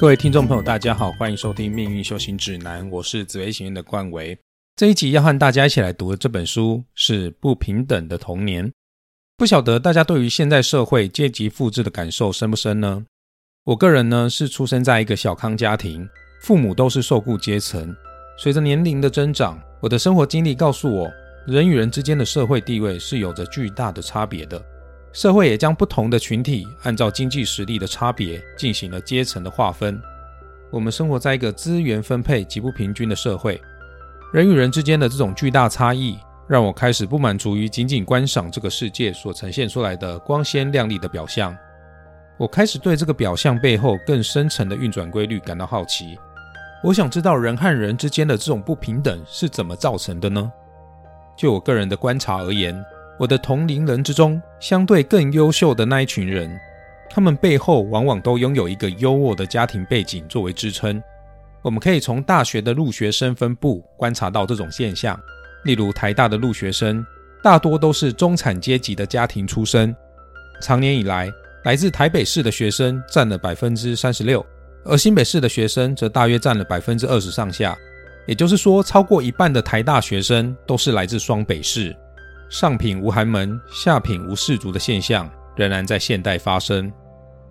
各位听众朋友，大家好，欢迎收听《命运修行指南》，我是紫薇学院的冠维。这一集要和大家一起来读的这本书是《不平等的童年》。不晓得大家对于现代社会阶级复制的感受深不深呢？我个人呢是出生在一个小康家庭，父母都是受雇阶层。随着年龄的增长，我的生活经历告诉我，人与人之间的社会地位是有着巨大的差别的。社会也将不同的群体按照经济实力的差别进行了阶层的划分。我们生活在一个资源分配极不平均的社会，人与人之间的这种巨大差异，让我开始不满足于仅仅观赏这个世界所呈现出来的光鲜亮丽的表象。我开始对这个表象背后更深层的运转规律感到好奇。我想知道人和人之间的这种不平等是怎么造成的呢？就我个人的观察而言。我的同龄人之中，相对更优秀的那一群人，他们背后往往都拥有一个优渥的家庭背景作为支撑。我们可以从大学的入学生分布观察到这种现象。例如，台大的入学生大多都是中产阶级的家庭出身。长年以来，来自台北市的学生占了百分之三十六，而新北市的学生则大约占了百分之二十上下。也就是说，超过一半的台大学生都是来自双北市。上品无寒门，下品无士族的现象仍然在现代发生。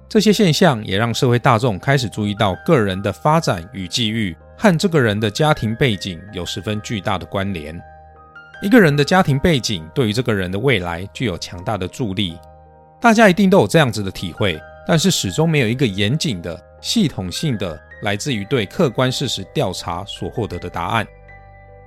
这些现象也让社会大众开始注意到，个人的发展与际遇和这个人的家庭背景有十分巨大的关联。一个人的家庭背景对于这个人的未来具有强大的助力。大家一定都有这样子的体会，但是始终没有一个严谨的、系统性的来自于对客观事实调查所获得的答案。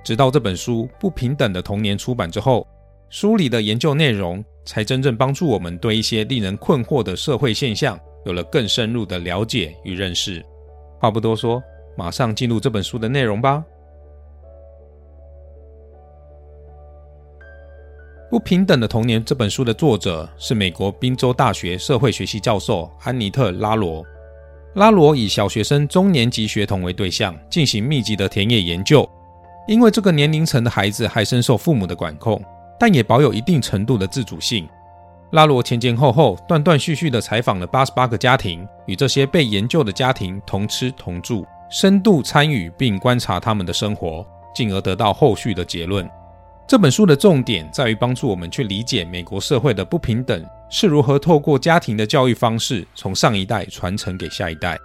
直到这本书《不平等的童年》出版之后。书里的研究内容才真正帮助我们对一些令人困惑的社会现象有了更深入的了解与认识。话不多说，马上进入这本书的内容吧。《不平等的童年》这本书的作者是美国宾州大学社会学系教授安妮特·拉罗。拉罗以小学生中年级学童为对象，进行密集的田野研究。因为这个年龄层的孩子还深受父母的管控。但也保有一定程度的自主性。拉罗前前后后、断断续续地采访了八十八个家庭，与这些被研究的家庭同吃同住，深度参与并观察他们的生活，进而得到后续的结论。这本书的重点在于帮助我们去理解美国社会的不平等是如何透过家庭的教育方式从上一代传承给下一代。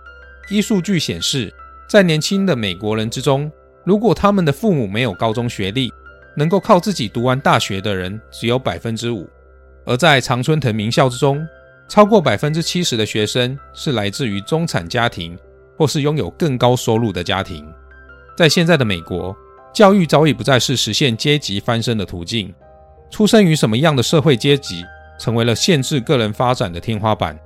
依数据显示，在年轻的美国人之中，如果他们的父母没有高中学历，能够靠自己读完大学的人只有百分之五，而在常春藤名校之中，超过百分之七十的学生是来自于中产家庭或是拥有更高收入的家庭。在现在的美国，教育早已不再是实现阶级翻身的途径，出生于什么样的社会阶级，成为了限制个人发展的天花板。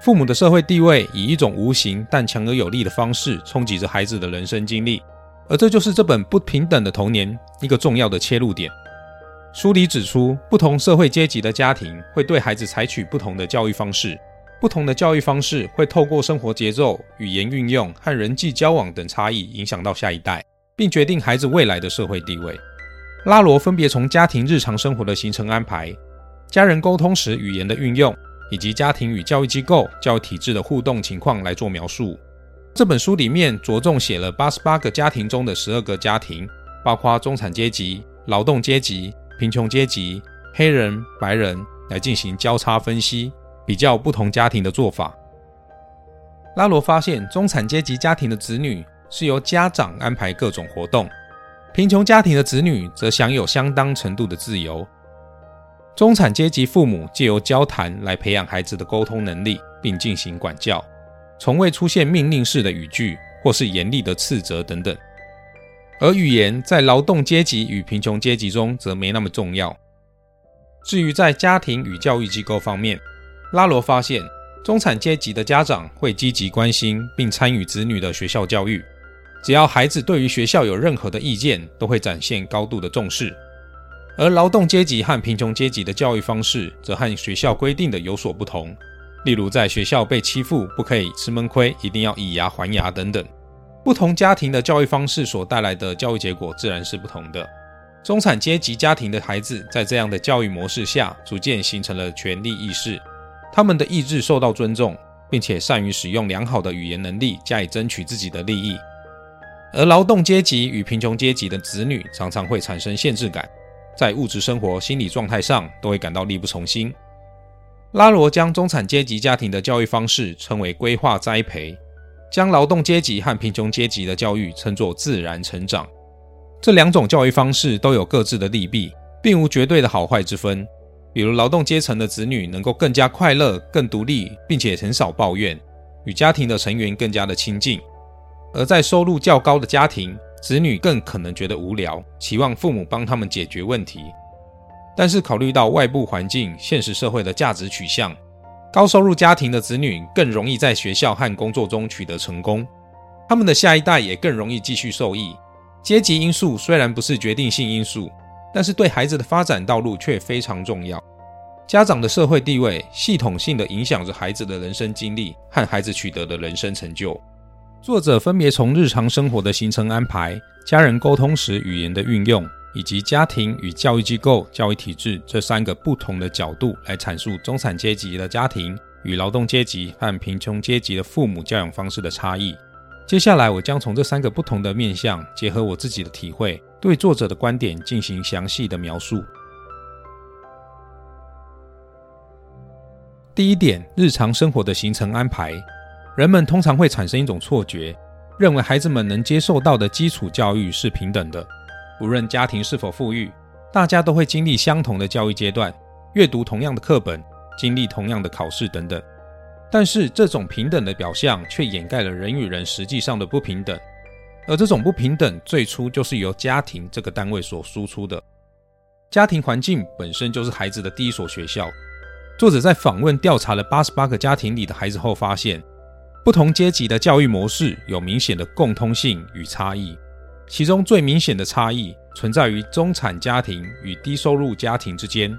父母的社会地位以一种无形但强而有力的方式冲击着孩子的人生经历。而这就是这本不平等的童年一个重要的切入点。书里指出，不同社会阶级的家庭会对孩子采取不同的教育方式，不同的教育方式会透过生活节奏、语言运用和人际交往等差异影响到下一代，并决定孩子未来的社会地位。拉罗分别从家庭日常生活的行程安排、家人沟通时语言的运用，以及家庭与教育机构、教育体制的互动情况来做描述。这本书里面着重写了八十八个家庭中的十二个家庭，包括中产阶级、劳动阶级、贫穷阶级、黑人、白人，来进行交叉分析，比较不同家庭的做法。拉罗发现，中产阶级家庭的子女是由家长安排各种活动，贫穷家庭的子女则享有相当程度的自由。中产阶级父母借由交谈来培养孩子的沟通能力，并进行管教。从未出现命令式的语句，或是严厉的斥责等等。而语言在劳动阶级与贫穷阶级中则没那么重要。至于在家庭与教育机构方面，拉罗发现，中产阶级的家长会积极关心并参与子女的学校教育，只要孩子对于学校有任何的意见，都会展现高度的重视。而劳动阶级和贫穷阶级的教育方式，则和学校规定的有所不同。例如，在学校被欺负，不可以吃闷亏，一定要以牙还牙等等。不同家庭的教育方式所带来的教育结果自然是不同的。中产阶级家庭的孩子在这样的教育模式下，逐渐形成了权力意识，他们的意志受到尊重，并且善于使用良好的语言能力加以争取自己的利益。而劳动阶级与贫穷阶级的子女常常会产生限制感，在物质生活、心理状态上都会感到力不从心。拉罗将中产阶级家庭的教育方式称为规划栽培，将劳动阶级和贫穷阶级的教育称作自然成长。这两种教育方式都有各自的利弊，并无绝对的好坏之分。比如，劳动阶层的子女能够更加快乐、更独立，并且很少抱怨，与家庭的成员更加的亲近；而在收入较高的家庭，子女更可能觉得无聊，期望父母帮他们解决问题。但是，考虑到外部环境、现实社会的价值取向，高收入家庭的子女更容易在学校和工作中取得成功，他们的下一代也更容易继续受益。阶级因素虽然不是决定性因素，但是对孩子的发展道路却非常重要。家长的社会地位系统性的影响着孩子的人生经历和孩子取得的人生成就。作者分别从日常生活的行程安排、家人沟通时语言的运用，以及家庭与教育机构、教育体制这三个不同的角度来阐述中产阶级的家庭与劳动阶级和贫穷阶级的父母教养方式的差异。接下来，我将从这三个不同的面向，结合我自己的体会，对作者的观点进行详细的描述。第一点，日常生活的行程安排，人们通常会产生一种错觉，认为孩子们能接受到的基础教育是平等的，无论家庭是否富裕，大家都会经历相同的教育阶段，阅读同样的课本，经历同样的考试等等。但是这种平等的表象却掩盖了人与人实际上的不平等，而这种不平等最初就是由家庭这个单位所输出的。家庭环境本身就是孩子的第一所学校。作者在访问调查了八十八个家庭里的孩子后发现，不同阶级的教育模式有明显的共通性与差异。其中最明显的差异存在于中产家庭与低收入家庭之间。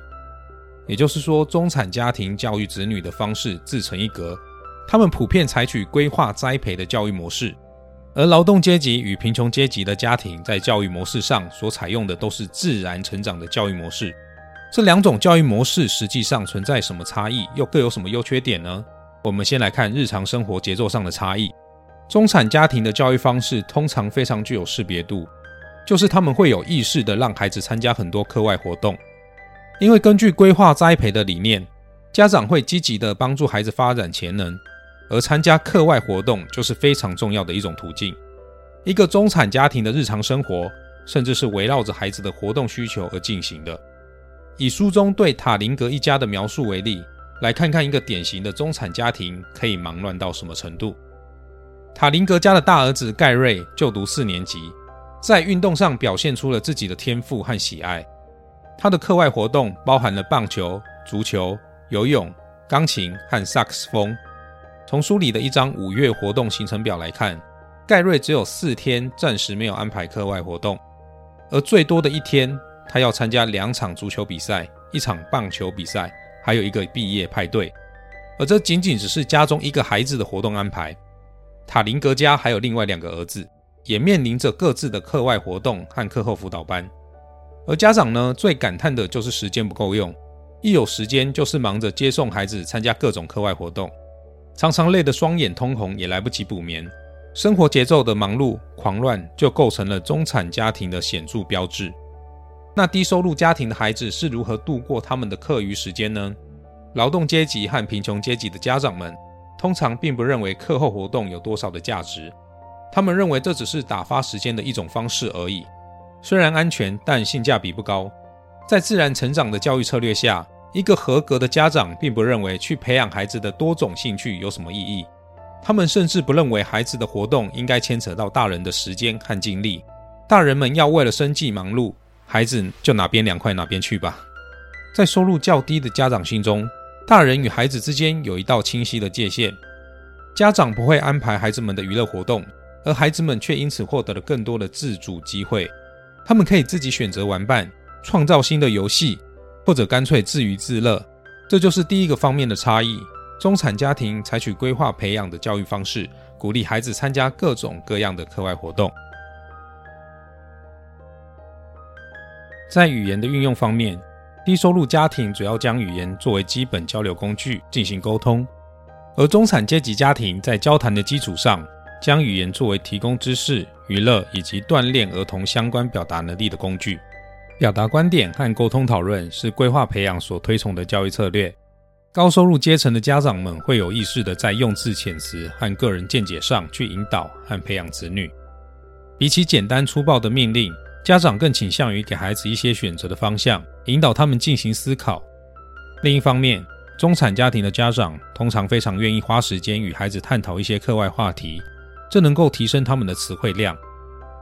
也就是说，中产家庭教育子女的方式自成一格，他们普遍采取规划栽培的教育模式；而劳动阶级与贫穷阶级的家庭在教育模式上所采用的都是自然成长的教育模式。这两种教育模式实际上存在什么差异，又各有什么优缺点呢？我们先来看日常生活节奏上的差异。中产家庭的教育方式通常非常具有识别度，就是他们会有意识的让孩子参加很多课外活动。因为根据规划栽培的理念，家长会积极的帮助孩子发展潜能，而参加课外活动就是非常重要的一种途径。一个中产家庭的日常生活，甚至是围绕着孩子的活动需求而进行的。以书中对塔林格一家的描述为例，来看看一个典型的中产家庭可以忙乱到什么程度。塔林格家的大儿子盖瑞就读四年级，在运动上表现出了自己的天赋和喜爱。他的课外活动包含了棒球、足球、游泳、钢琴和萨克斯风。从书里的一张五月活动行程表来看，盖瑞只有四天暂时没有安排课外活动，而最多的一天，他要参加两场足球比赛、一场棒球比赛，还有一个毕业派对。而这仅仅只是家中一个孩子的活动安排。塔林格家还有另外两个儿子，也面临着各自的课外活动和课后辅导班。而家长呢，最感叹的就是时间不够用，一有时间就是忙着接送孩子参加各种课外活动，常常累得双眼通红，也来不及补眠。生活节奏的忙碌狂乱，就构成了中产家庭的显著标志。那低收入家庭的孩子是如何度过他们的课余时间呢？劳动阶级和贫穷阶级的家长们，通常并不认为课后活动有多少的价值，他们认为这只是打发时间的一种方式而已。虽然安全，但性价比不高。在自然成长的教育策略下，一个合格的家长并不认为去培养孩子的多种兴趣有什么意义。他们甚至不认为孩子的活动应该牵扯到大人的时间和精力。大人们要为了生计忙碌，孩子就哪边凉快哪边去吧。在收入较低的家长心中，大人与孩子之间有一道清晰的界限。家长不会安排孩子们的娱乐活动，而孩子们却因此获得了更多的自主机会。他们可以自己选择玩伴，创造新的游戏，或者干脆自娱自乐。这就是第一个方面的差异。中产家庭采取规划培养的教育方式，鼓励孩子参加各种各样的课外活动。在语言的运用方面，低收入家庭主要将语言作为基本交流工具进行沟通，而中产阶级家庭在交谈的基础上，将语言作为提供知识、娱乐以及锻炼儿童相关表达能力的工具。表达观点和沟通讨论是规划培养所推崇的教育策略。高收入阶层的家长们会有意识的在用字遣词和个人见解上去引导和培养子女。比起简单粗暴的命令，家长更倾向于给孩子一些选择的方向，引导他们进行思考。另一方面，中产家庭的家长通常非常愿意花时间与孩子探讨一些课外话题，这能够提升他们的词汇量。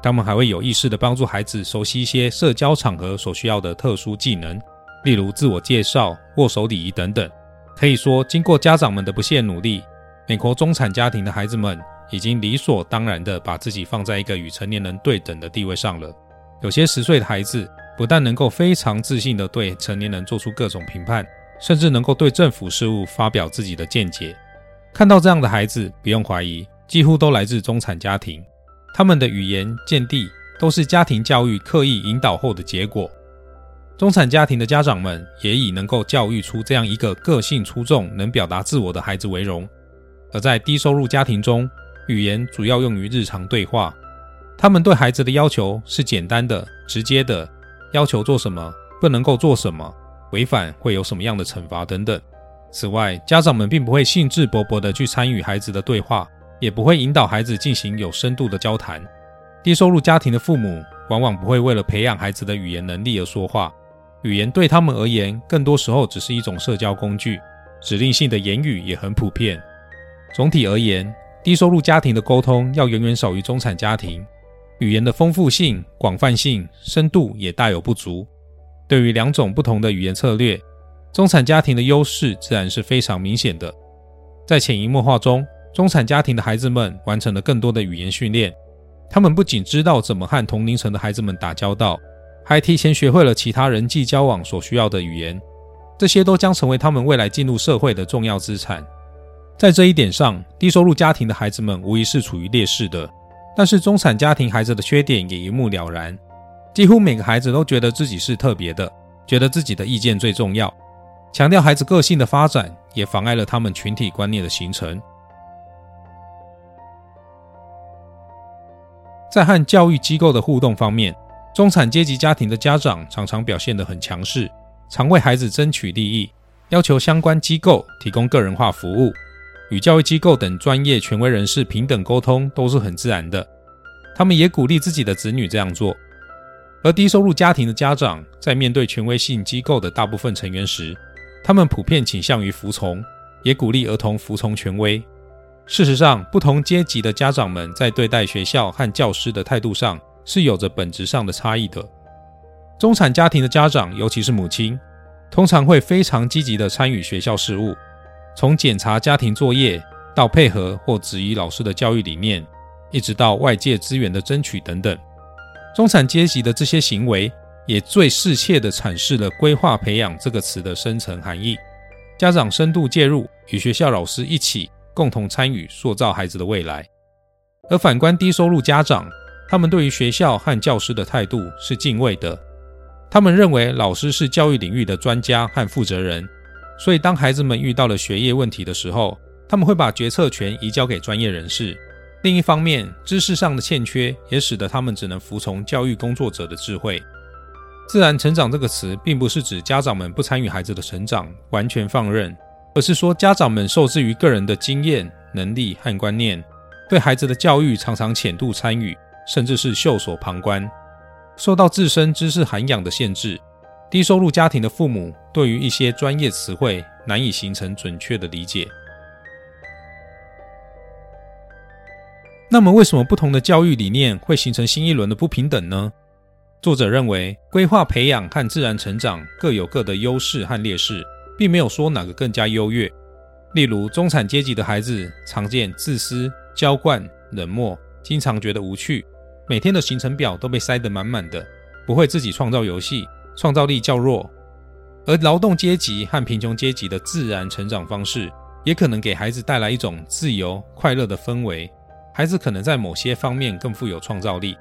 他们还会有意识地帮助孩子熟悉一些社交场合所需要的特殊技能，例如自我介绍、握手礼仪等等。可以说，经过家长们的不懈努力，美国中产家庭的孩子们已经理所当然地把自己放在一个与成年人对等的地位上了。有些十岁的孩子不但能够非常自信地对成年人做出各种评判，甚至能够对政府事务发表自己的见解。看到这样的孩子，不用怀疑，几乎都来自中产家庭。他们的语言见地都是家庭教育刻意引导后的结果。中产家庭的家长们也以能够教育出这样一个个性出众、能表达自我的孩子为荣。而在低收入家庭中，语言主要用于日常对话。他们对孩子的要求是简单的、直接的，要求做什么，不能够做什么，违反会有什么样的惩罚等等。此外，家长们并不会兴致勃勃地去参与孩子的对话。也不会引导孩子进行有深度的交谈。低收入家庭的父母往往不会为了培养孩子的语言能力而说话，语言对他们而言，更多时候只是一种社交工具。指令性的言语也很普遍。总体而言，低收入家庭的沟通要远远少于中产家庭，语言的丰富性、广泛性、深度也大有不足。对于两种不同的语言策略，中产家庭的优势自然是非常明显的。在潜移默化中。中产家庭的孩子们完成了更多的语言训练，他们不仅知道怎么和同龄层的孩子们打交道，还提前学会了其他人际交往所需要的语言。这些都将成为他们未来进入社会的重要资产。在这一点上，低收入家庭的孩子们无疑是处于劣势的。但是，中产家庭孩子的缺点也一目了然。几乎每个孩子都觉得自己是特别的，觉得自己的意见最重要。强调孩子个性的发展，也妨碍了他们群体观念的形成。在和教育机构的互动方面，中产阶级家庭的家长常常表现得很强势，常为孩子争取利益，要求相关机构提供个人化服务，与教育机构等专业权威人士平等沟通都是很自然的。他们也鼓励自己的子女这样做。而低收入家庭的家长在面对权威性机构的大部分成员时，他们普遍倾向于服从，也鼓励儿童服从权威。事实上，不同阶级的家长们在对待学校和教师的态度上是有着本质上的差异的。中产家庭的家长，尤其是母亲，通常会非常积极地参与学校事务，从检查家庭作业到配合或质疑老师的教育理念，一直到外界资源的争取等等。中产阶级的这些行为，也最适切地阐释了“规划培养”这个词的深层含义：家长深度介入，与学校老师一起。共同参与塑造孩子的未来，而反观低收入家长，他们对于学校和教师的态度是敬畏的。他们认为老师是教育领域的专家和负责人，所以当孩子们遇到了学业问题的时候，他们会把决策权移交给专业人士。另一方面，知识上的欠缺也使得他们只能服从教育工作者的智慧。自然成长这个词，并不是指家长们不参与孩子的成长，完全放任。而是说，家长们受制于个人的经验、能力和观念，对孩子的教育常常浅度参与，甚至是袖手旁观，受到自身知识涵养的限制。低收入家庭的父母对于一些专业词汇难以形成准确的理解。那么，为什么不同的教育理念会形成新一轮的不平等呢？作者认为，规划培养和自然成长各有各的优势和劣势。并没有说哪个更加优越。例如，中产阶级的孩子常见自私、娇惯、冷漠，经常觉得无趣，每天的行程表都被塞得满满的，不会自己创造游戏，创造力较弱。而劳动阶级和贫穷阶级的自然成长方式，也可能给孩子带来一种自由快乐的氛围，孩子可能在某些方面更富有创造力。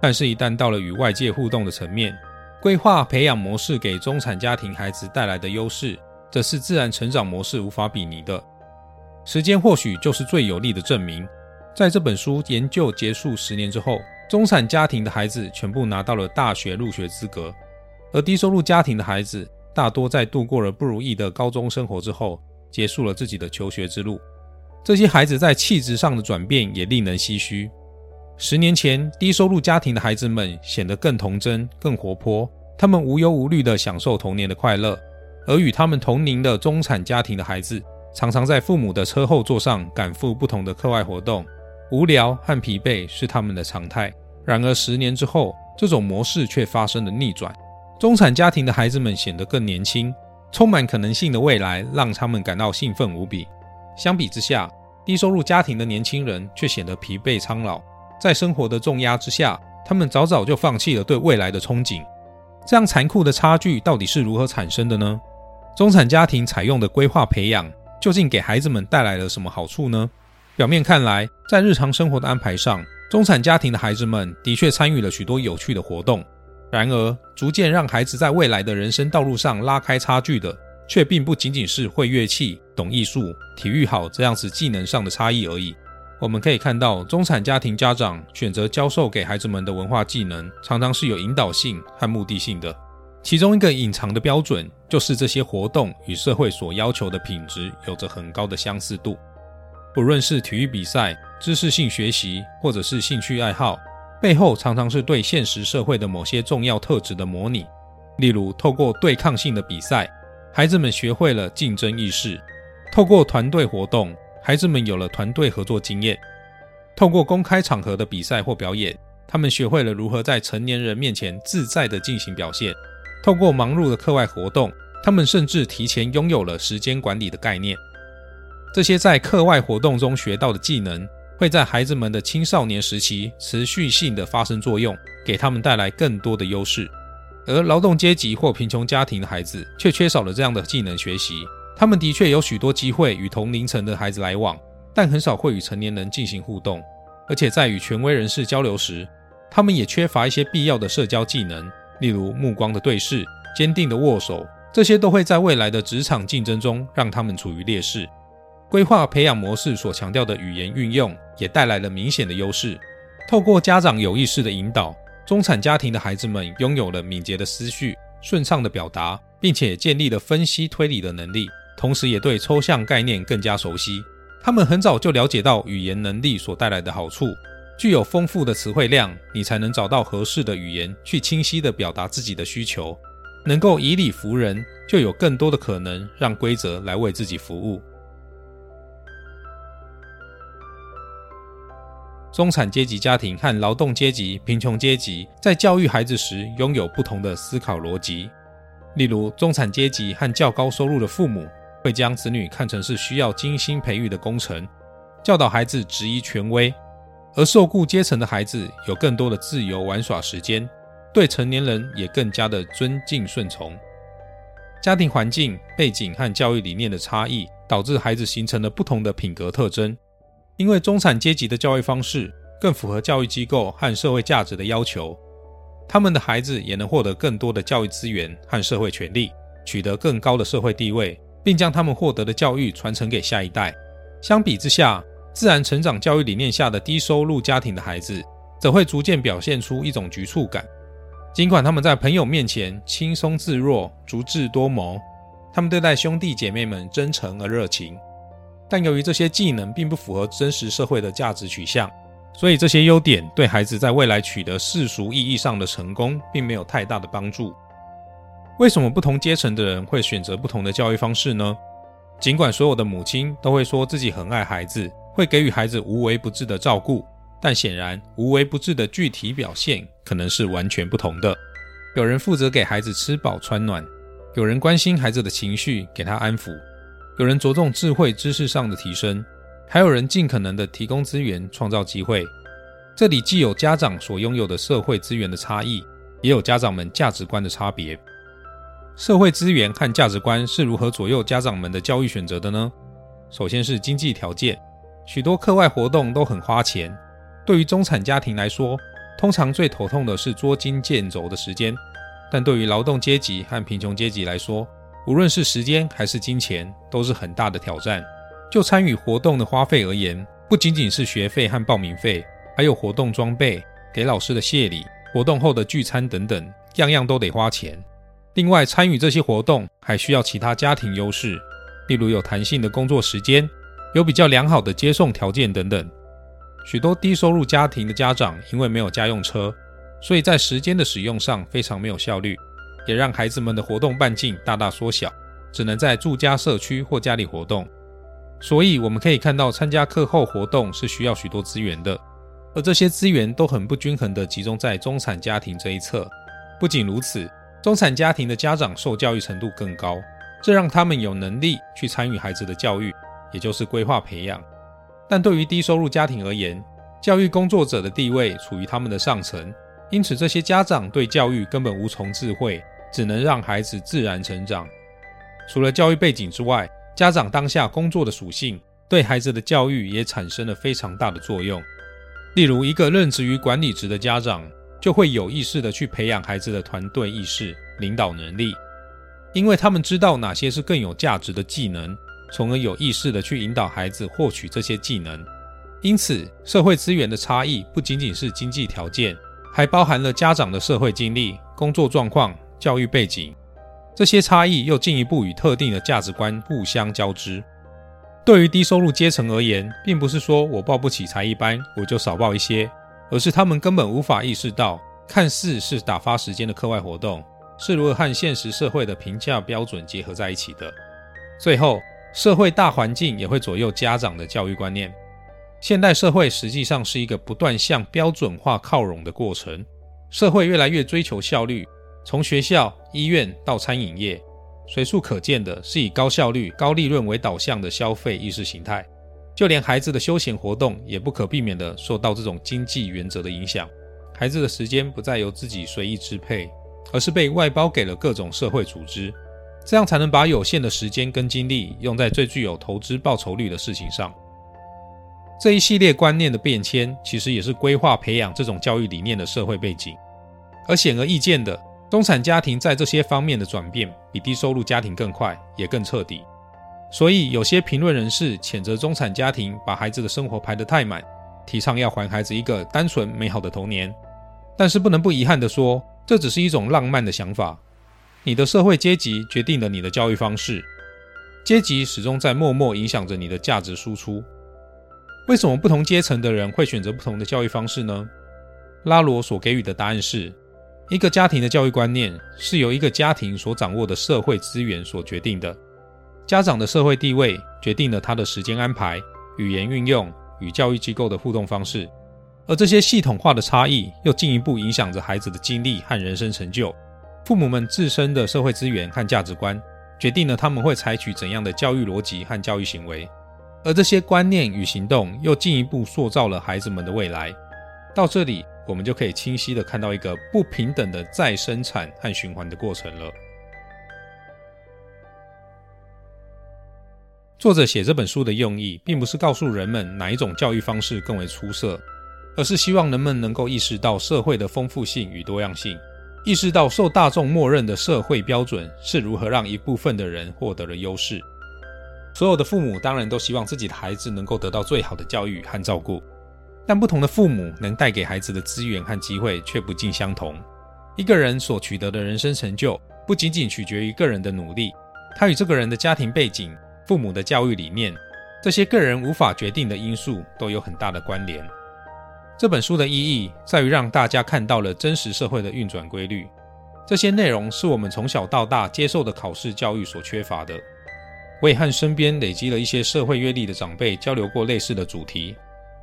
但是，一旦到了与外界互动的层面，规划培养模式给中产家庭孩子带来的优势，则是自然成长模式无法比拟的。时间或许就是最有力的证明。在这本书研究结束十年之后，中产家庭的孩子全部拿到了大学入学资格，而低收入家庭的孩子大多在度过了不如意的高中生活之后，结束了自己的求学之路。这些孩子在气质上的转变也令人唏嘘。十年前，低收入家庭的孩子们显得更童真、更活泼，他们无忧无虑地享受童年的快乐；而与他们同龄的中产家庭的孩子，常常在父母的车后座上赶赴不同的课外活动。无聊和疲惫是他们的常态。然而，十年之后，这种模式却发生了逆转。中产家庭的孩子们显得更年轻，充满可能性的未来让他们感到兴奋无比。相比之下，低收入家庭的年轻人却显得疲惫苍老。在生活的重压之下，他们早早就放弃了对未来的憧憬。这样残酷的差距到底是如何产生的呢？中产家庭采用的规划培养，究竟给孩子们带来了什么好处呢？表面看来，在日常生活的安排上，中产家庭的孩子们的确参与了许多有趣的活动。然而，逐渐让孩子在未来的人生道路上拉开差距的，却并不仅仅是会乐器、懂艺术、体育好这样子技能上的差异而已。我们可以看到，中产家庭家长选择教授给孩子们的文化技能，常常是有引导性和目的性的。其中一个隐藏的标准，就是这些活动与社会所要求的品质有着很高的相似度。不论是体育比赛、知识性学习，或者是兴趣爱好，背后常常是对现实社会的某些重要特质的模拟。例如，透过对抗性的比赛，孩子们学会了竞争意识；透过团队活动，孩子们有了团队合作经验；透过公开场合的比赛或表演，他们学会了如何在成年人面前自在地进行表现；透过忙碌的课外活动，他们甚至提前拥有了时间管理的概念。这些在课外活动中学到的技能，会在孩子们的青少年时期持续性的发生作用，给他们带来更多的优势。而劳动阶级或贫穷家庭的孩子却缺少了这样的技能学习。他们的确有许多机会与同龄层的孩子来往，但很少会与成年人进行互动。而且在与权威人士交流时，他们也缺乏一些必要的社交技能，例如目光的对视、坚定的握手，这些都会在未来的职场竞争中让他们处于劣势。规划培养模式所强调的语言运用，也带来了明显的优势。透过家长有意识的引导，中产家庭的孩子们拥有了敏捷的思绪、顺畅的表达，并且建立了分析推理的能力，同时也对抽象概念更加熟悉。他们很早就了解到语言能力所带来的好处，具有丰富的词汇量，你才能找到合适的语言去清晰地表达自己的需求。能够以理服人，就有更多的可能让规则来为自己服务。中产阶级家庭和劳动阶级、贫穷阶级在教育孩子时拥有不同的思考逻辑。例如，中产阶级和较高收入的父母会将子女看成是需要精心培育的工程，教导孩子质疑权威；而受雇阶层的孩子有更多的自由玩耍时间，对成年人也更加的尊敬顺从。家庭环境背景和教育理念的差异，导致孩子形成了不同的品格特征。因为中产阶级的教育方式更符合教育机构和社会价值的要求，他们的孩子也能获得更多的教育资源和社会权利，取得更高的社会地位，并将他们获得的教育传承给下一代。相比之下，自然成长教育理念下的低收入家庭的孩子，则会逐渐表现出一种局促感。尽管他们在朋友面前轻松自若、足智多谋，他们对待兄弟姐妹们真诚而热情。但由于这些技能并不符合真实社会的价值取向，所以这些优点对孩子在未来取得世俗意义上的成功并没有太大的帮助。为什么不同阶层的人会选择不同的教育方式呢？尽管所有的母亲都会说自己很爱孩子，会给予孩子无微不至的照顾，但显然无微不至的具体表现可能是完全不同的。有人负责给孩子吃饱穿暖，有人关心孩子的情绪，给他安抚。有人着重智慧知识上的提升，还有人尽可能的提供资源，创造机会。这里既有家长所拥有的社会资源的差异，也有家长们价值观的差别。社会资源和价值观是如何左右家长们的教育选择的呢？首先是经济条件，许多课外活动都很花钱。对于中产家庭来说，通常最头痛的是捉襟见肘的时间，但对于劳动阶级和贫穷阶级来说，无论是时间还是金钱，都是很大的挑战。就参与活动的花费而言，不仅仅是学费和报名费，还有活动装备、给老师的谢礼、活动后的聚餐等等，样样都得花钱。另外，参与这些活动还需要其他家庭优势，例如有弹性的工作时间、有比较良好的接送条件等等。许多低收入家庭的家长因为没有家用车，所以在时间的使用上非常没有效率，也让孩子们的活动半径大大缩小，只能在住家社区或家里活动。所以我们可以看到，参加课后活动是需要许多资源的，而这些资源都很不均衡地集中在中产家庭这一侧。不仅如此，中产家庭的家长受教育程度更高，这让他们有能力去参与孩子的教育，也就是规划培养。但对于低收入家庭而言，教育工作者的地位处于他们的上层，因此这些家长对教育根本无从智慧，只能让孩子自然成长。除了教育背景之外，家长当下工作的属性，对孩子的教育也产生了非常大的作用。例如，一个任职于管理职的家长，就会有意识的去培养孩子的团队意识、领导能力，因为他们知道哪些是更有价值的技能，从而有意识的去引导孩子获取这些技能。因此，社会资源的差异不仅仅是经济条件，还包含了家长的社会经历、工作状况、教育背景。这些差异又进一步与特定的价值观互相交织。对于低收入阶层而言，并不是说我报不起才艺班，我就少报一些，而是他们根本无法意识到，看似是打发时间的课外活动，是如何和现实社会的评价标准结合在一起的。最后，社会大环境也会左右家长的教育观念。现代社会实际上是一个不断向标准化靠拢的过程，社会越来越追求效率。从学校、医院到餐饮业，随处可见的是以高效率、高利润为导向的消费意识形态。就连孩子的休闲活动，也不可避免地受到这种经济原则的影响。孩子的时间不再由自己随意支配，而是被外包给了各种社会组织，这样才能把有限的时间跟精力用在最具有投资报酬率的事情上。这一系列观念的变迁，其实也是规划培养这种教育理念的社会背景。而显而易见的。中产家庭在这些方面的转变比低收入家庭更快，也更彻底。所以，有些评论人士谴责中产家庭把孩子的生活排得太满，提倡要还孩子一个单纯美好的童年。但是，不能不遗憾地说，这只是一种浪漫的想法。你的社会阶级决定了你的教育方式，阶级始终在默默影响着你的价值输出。为什么不同阶层的人会选择不同的教育方式呢？拉罗所给予的答案是。一个家庭的教育观念是由一个家庭所掌握的社会资源所决定的。家长的社会地位决定了他的时间安排、语言运用与教育机构的互动方式，而这些系统化的差异又进一步影响着孩子的经历和人生成就。父母们自身的社会资源和价值观决定了他们会采取怎样的教育逻辑和教育行为，而这些观念与行动又进一步塑造了孩子们的未来。到这里。我们就可以清晰的看到一个不平等的再生产和循环的过程了。作者写这本书的用意，并不是告诉人们哪一种教育方式更为出色，而是希望人们能够意识到社会的丰富性与多样性，意识到受大众默认的社会标准是如何让一部分的人获得了优势。所有的父母当然都希望自己的孩子能够得到最好的教育和照顾。但不同的父母能带给孩子的资源和机会却不尽相同。一个人所取得的人生成就，不仅仅取决于个人的努力，他与这个人的家庭背景、父母的教育理念，这些个人无法决定的因素都有很大的关联。这本书的意义在于让大家看到了真实社会的运转规律。这些内容是我们从小到大接受的考试教育所缺乏的。我也和身边累积了一些社会阅历的长辈交流过类似的主题。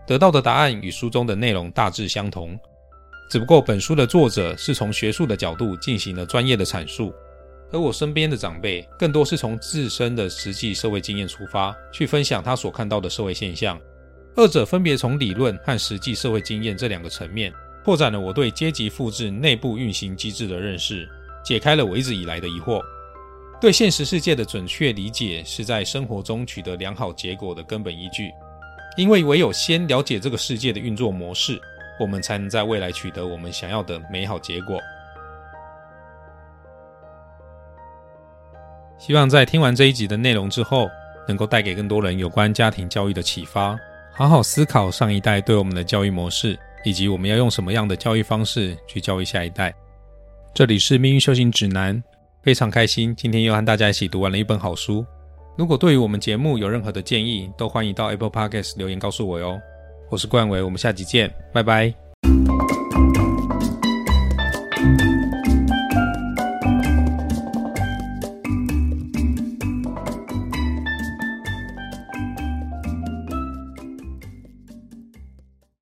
得到的答案与书中的内容大致相同，只不过本书的作者是从学术的角度进行了专业的阐述，而我身边的长辈更多是从自身的实际社会经验出发，去分享他所看到的社会现象。二者分别从理论和实际社会经验这两个层面，扩展了我对阶级复制内部运行机制的认识，解开了我一直以来的疑惑。对现实世界的准确理解，是在生活中取得良好结果的根本依据。因为唯有先了解这个世界的运作模式，我们才能在未来取得我们想要的美好结果。希望在听完这一集的内容之后，能够带给更多人有关家庭教育的启发，好好思考上一代对我们的教育模式，以及我们要用什么样的教育方式去教育下一代。这里是命运修行指南，非常开心今天又和大家一起读完了一本好书。如果对于我们节目有任何的建议，都欢迎到 Apple Podcast 留言告诉我哟。我是冠伟，我们下集见，拜拜。